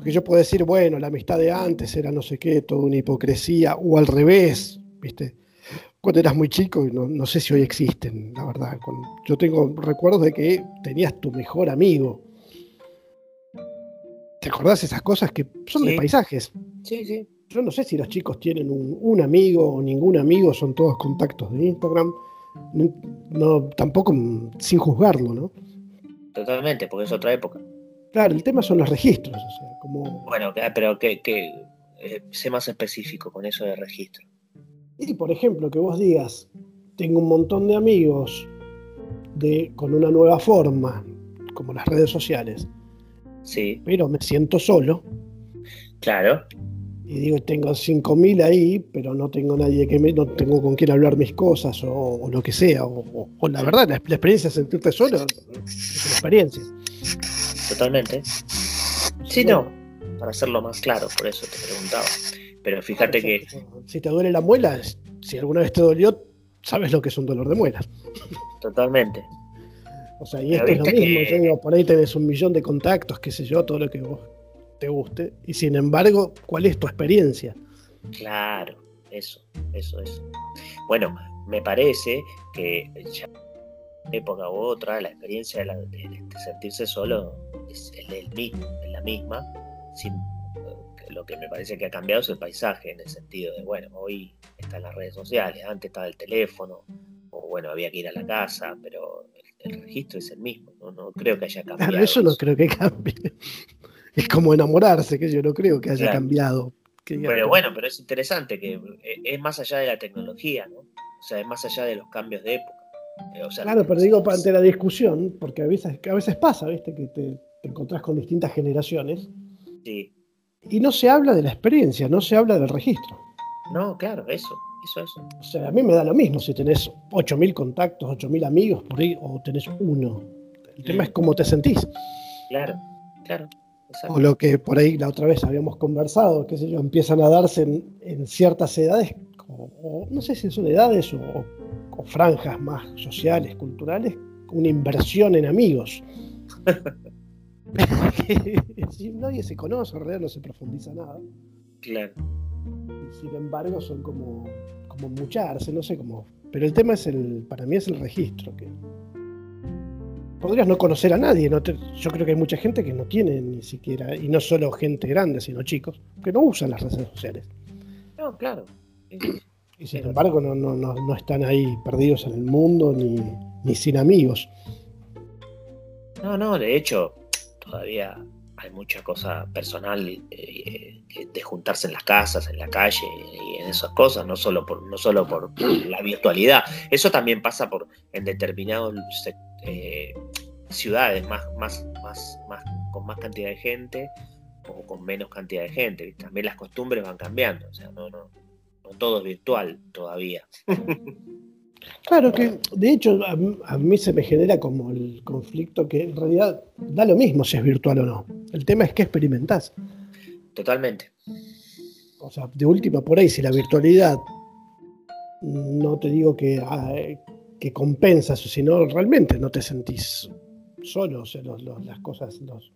Porque yo puedo decir, bueno, la amistad de antes era no sé qué, toda una hipocresía, o al revés, ¿viste? Cuando eras muy chico, no, no sé si hoy existen, la verdad. yo tengo recuerdos de que tenías tu mejor amigo. ¿Te acordás esas cosas que son de paisajes? Sí, sí. Yo no sé si los chicos tienen un, amigo o ningún amigo, son todos contactos de Instagram. No, tampoco sin juzgarlo, ¿no? Totalmente, porque es otra época. Claro, el tema son los registros. O sea, como... Bueno, pero que, que eh, sé más específico con eso de registro. Y por ejemplo, que vos digas, tengo un montón de amigos de, con una nueva forma, como las redes sociales. Sí. Pero me siento solo. Claro y digo, tengo 5.000 ahí, pero no tengo nadie que me, no tengo con quien hablar mis cosas o, lo que sea. O, la verdad, la, experiencia de sentirte solo es una experiencia. Totalmente. Sí, no, para hacerlo más claro, por eso te preguntaba. Pero fíjate que... Si te duele la muela, si alguna vez te dolió, sabes lo que es un dolor de muela. Totalmente. O sea, y esto es lo mismo. Yo digo, por ahí tenés un millón de contactos, qué sé yo, todo lo que vos te guste. Y sin embargo, ¿cuál es tu experiencia? Claro, eso, eso, eso. Bueno, me parece que ya época u otra, la experiencia de, sentirse solo es el, mismo, es la misma. Sin, lo que me parece que ha cambiado es el paisaje, en el sentido de, bueno, hoy están las redes sociales, antes estaba el teléfono, o bueno, había que ir a la casa, pero el, registro es el mismo, no, creo que haya cambiado. eso no creo que cambie es como enamorarse, que yo no creo que haya cambiado. pero bueno, pero es interesante que eh, es más allá de la tecnología, ¿no? O sea, es más allá de los cambios de época. Eh, claro, pero digo ante la discusión, porque a veces, a veces pasa, ¿viste? Que te, encontrás con distintas generaciones. Sí. Y no se habla de la experiencia, no se habla del registro. No, claro, eso, eso, eso. O sea, a mí me da lo mismo si tenés 8.000 contactos, 8.000 amigos por ahí, o tenés uno. El tema es cómo te sentís. Claro, claro. O lo que por ahí la otra vez habíamos conversado, qué sé yo, empiezan a darse en, ciertas edades, o, no sé si son edades o, franjas más sociales, culturales, una inversión en amigos. si nadie se conoce, en realidad no se profundiza nada. Claro. sin embargo, son como, como mucharse, no sé cómo. Pero el tema es el, para mí es el registro, que podrías no conocer a nadie. yo creo que hay mucha gente que no tiene ni siquiera, y no solo gente grande, sino chicos, que no usan las redes sociales. No, claro. Y sin embargo no, no, no, están ahí perdidos en el mundo ni, ni sin amigos. No, no, de hecho, todavía hay mucha cosa personal eh, de juntarse en las casas, en la calle y en esas cosas, no solo por, no solo por la virtualidad. Eso también pasa por en determinados eh, ciudades más, más, más, más, con más cantidad de gente o con menos cantidad de gente. También las costumbres van cambiando, o sea, no, no, no todo es virtual todavía. Claro que, de hecho, a, mí se me genera como el conflicto que en realidad da lo mismo si es virtual o no. El tema es que experimentás. Totalmente. O sea, de última por ahí, si la virtualidad no te digo que, ah, que compensas, sino realmente no te sentís solo, o sea, las cosas, los,